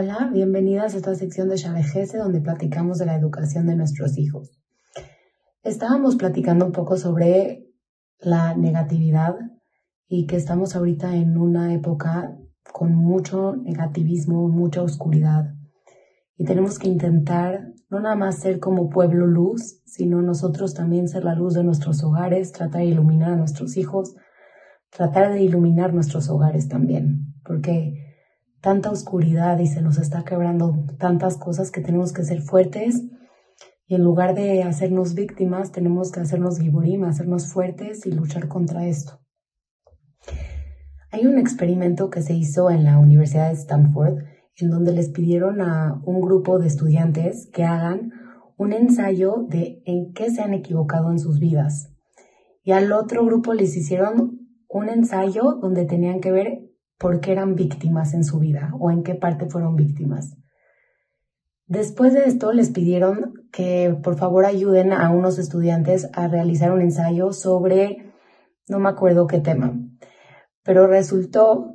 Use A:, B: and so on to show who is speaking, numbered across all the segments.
A: Hola, bienvenidas a esta sección de Shabejese donde platicamos de la educación de nuestros hijos. Estábamos platicando un poco sobre la negatividad y que estamos ahorita en una época con mucho negativismo, mucha oscuridad. Y tenemos que intentar no nada más ser como pueblo luz, sino nosotros también ser la luz de nuestros hogares, tratar de iluminar a nuestros hijos, tratar de iluminar nuestros hogares también, porque tanta oscuridad y se nos está quebrando tantas cosas que tenemos que ser fuertes y en lugar de hacernos víctimas tenemos que hacernos giburim, hacernos fuertes y luchar contra esto. Hay un experimento que se hizo en la Universidad de Stanford en donde les pidieron a un grupo de estudiantes que hagan un ensayo de en qué se han equivocado en sus vidas. Y al otro grupo les hicieron un ensayo donde tenían que ver por qué eran víctimas en su vida o en qué parte fueron víctimas. Después de esto les pidieron que por favor ayuden a unos estudiantes a realizar un ensayo sobre, no me acuerdo qué tema, pero resultó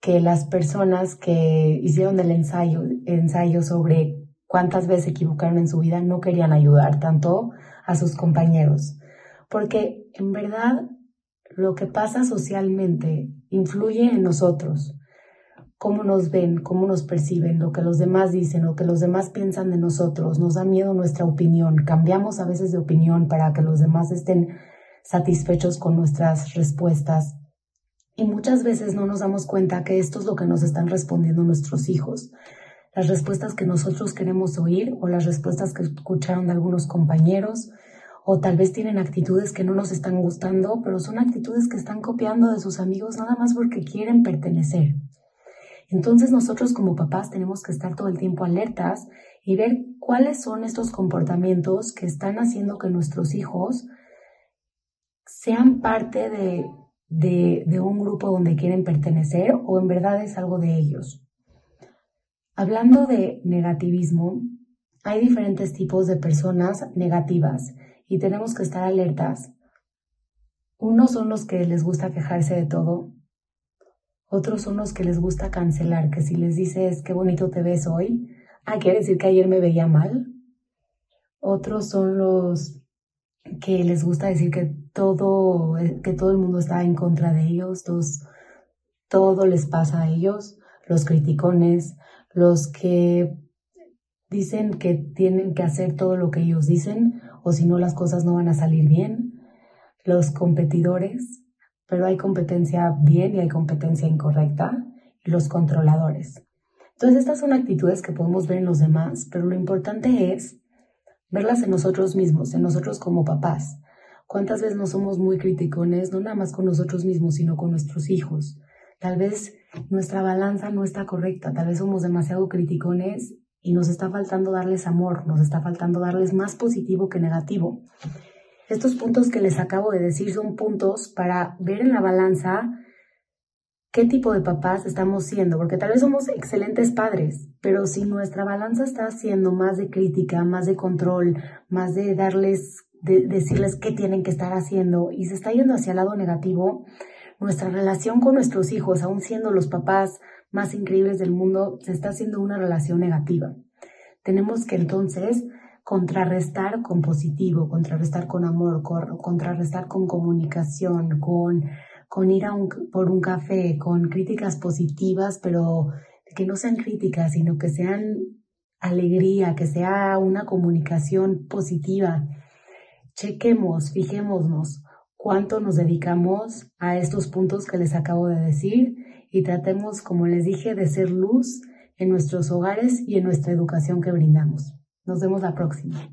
A: que las personas que hicieron el ensayo, ensayo sobre cuántas veces se equivocaron en su vida no querían ayudar tanto a sus compañeros, porque en verdad lo que pasa socialmente influye en nosotros, cómo nos ven, cómo nos perciben, lo que los demás dicen, lo que los demás piensan de nosotros, nos da miedo nuestra opinión, cambiamos a veces de opinión para que los demás estén satisfechos con nuestras respuestas. Y muchas veces no nos damos cuenta que esto es lo que nos están respondiendo nuestros hijos. Las respuestas que nosotros queremos oír o las respuestas que escucharon de algunos compañeros, o tal vez tienen actitudes que no nos están gustando, pero son actitudes que están copiando de sus amigos nada más porque quieren pertenecer. Entonces nosotros como papás tenemos que estar todo el tiempo alertas y ver cuáles son estos comportamientos que están haciendo que nuestros hijos sean parte de, de, un grupo donde quieren pertenecer o en verdad es algo de ellos. Hablando de negativismo, hay diferentes tipos de personas negativas y tenemos que estar alertas. Unos son los que les gusta quejarse de todo, otros son los que les gusta cancelar, que si les dices qué bonito te ves hoy, ah, quiere decir que ayer me veía mal. Otros son los que les gusta decir que todo, que todo el mundo está en contra de ellos, todo les pasa a ellos, los criticones, los que dicen que tienen que hacer todo lo que ellos dicen o si no las cosas no van a salir bien, los competidores, pero hay competencia bien y hay competencia incorrecta, y los controladores. Entonces estas son actitudes que podemos ver en los demás, pero lo importante es verlas en nosotros mismos, en nosotros como papás. ¿Cuántas veces no somos muy criticones, no nada más con nosotros mismos, sino con nuestros hijos? Tal vez nuestra balanza no está correcta, tal vez somos demasiado criticones y nos está faltando darles amor, nos está faltando darles más positivo que negativo. Estos puntos que les acabo de decir son puntos para ver en la balanza qué tipo de papás estamos siendo, porque tal vez somos excelentes padres, pero si nuestra balanza está siendo más de crítica, más de control, más de darles, de decirles qué tienen que estar haciendo y se está yendo hacia el lado negativo, nuestra relación con nuestros hijos, aún siendo los papás más increíbles del mundo, se está haciendo una relación negativa. Tenemos que entonces contrarrestar con positivo, contrarrestar con amor, contrarrestar con comunicación, con, con ir a un, por un café, con críticas positivas, pero que no sean críticas, sino que sean alegría, que sea una comunicación positiva. Chequemos, fijémonos cuánto nos dedicamos a estos puntos que les acabo de decir y tratemos, como les dije, de ser luz en nuestros hogares y en nuestra educación que brindamos. Nos vemos la próxima.